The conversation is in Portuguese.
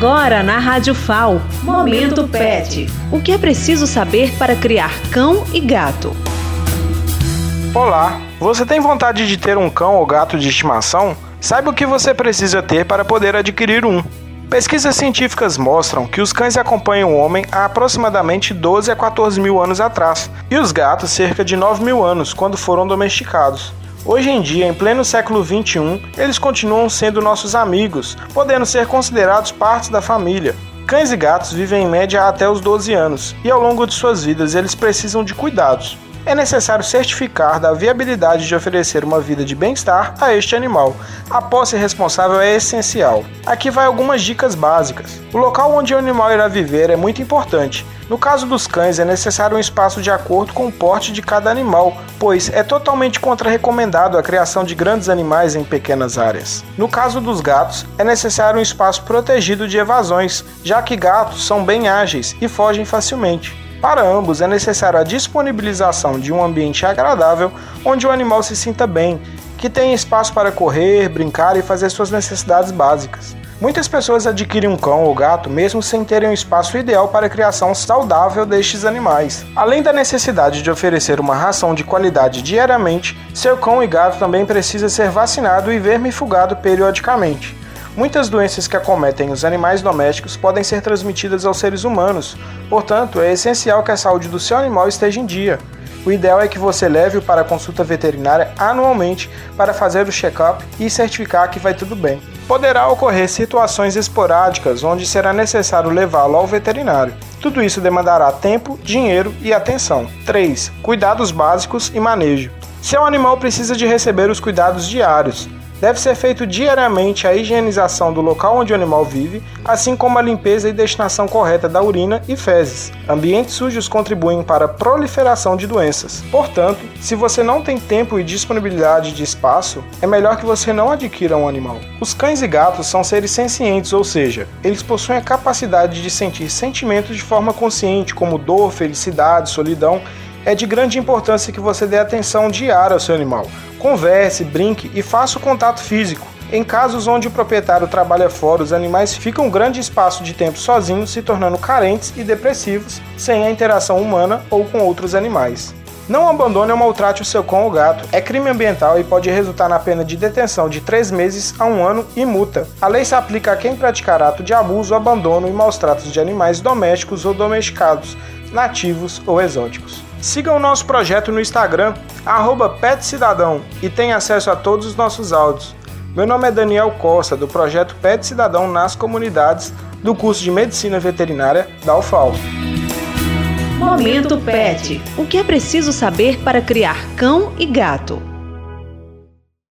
Agora na Rádio FAO, Momento Pet. O que é preciso saber para criar cão e gato? Olá, você tem vontade de ter um cão ou gato de estimação? Saiba o que você precisa ter para poder adquirir um. Pesquisas científicas mostram que os cães acompanham o homem há aproximadamente 12 a 14 mil anos atrás, e os gatos cerca de 9 mil anos, quando foram domesticados. Hoje em dia, em pleno século XXI, eles continuam sendo nossos amigos, podendo ser considerados partes da família. Cães e gatos vivem em média até os 12 anos, e ao longo de suas vidas eles precisam de cuidados é necessário certificar da viabilidade de oferecer uma vida de bem-estar a este animal. A posse responsável é essencial. Aqui vai algumas dicas básicas. O local onde o animal irá viver é muito importante. No caso dos cães, é necessário um espaço de acordo com o porte de cada animal, pois é totalmente contra-recomendado a criação de grandes animais em pequenas áreas. No caso dos gatos, é necessário um espaço protegido de evasões, já que gatos são bem ágeis e fogem facilmente. Para ambos é necessária a disponibilização de um ambiente agradável onde o animal se sinta bem, que tenha espaço para correr, brincar e fazer suas necessidades básicas. Muitas pessoas adquirem um cão ou gato mesmo sem terem um espaço ideal para a criação saudável destes animais. Além da necessidade de oferecer uma ração de qualidade diariamente, seu cão e gato também precisa ser vacinado e vermifugado periodicamente. Muitas doenças que acometem os animais domésticos podem ser transmitidas aos seres humanos, portanto, é essencial que a saúde do seu animal esteja em dia. O ideal é que você leve-o para a consulta veterinária anualmente para fazer o check-up e certificar que vai tudo bem. Poderá ocorrer situações esporádicas onde será necessário levá-lo ao veterinário. Tudo isso demandará tempo, dinheiro e atenção. 3. Cuidados básicos e manejo. Seu animal precisa de receber os cuidados diários. Deve ser feito diariamente a higienização do local onde o animal vive, assim como a limpeza e destinação correta da urina e fezes. Ambientes sujos contribuem para a proliferação de doenças. Portanto, se você não tem tempo e disponibilidade de espaço, é melhor que você não adquira um animal. Os cães e gatos são seres sencientes, ou seja, eles possuem a capacidade de sentir sentimentos de forma consciente, como dor, felicidade, solidão é de grande importância que você dê atenção diária ao seu animal. Converse, brinque e faça o contato físico. Em casos onde o proprietário trabalha fora, os animais ficam um grande espaço de tempo sozinhos, se tornando carentes e depressivos, sem a interação humana ou com outros animais. Não abandone ou maltrate o seu cão ou gato. É crime ambiental e pode resultar na pena de detenção de 3 meses a 1 ano e multa. A lei se aplica a quem praticar ato de abuso, abandono e maus tratos de animais domésticos ou domesticados, nativos ou exóticos. Siga o nosso projeto no Instagram, PetCidadão, e tenha acesso a todos os nossos áudios. Meu nome é Daniel Costa, do projeto Pet Cidadão nas comunidades do curso de Medicina Veterinária da UFAL. Momento Pet. O que é preciso saber para criar cão e gato?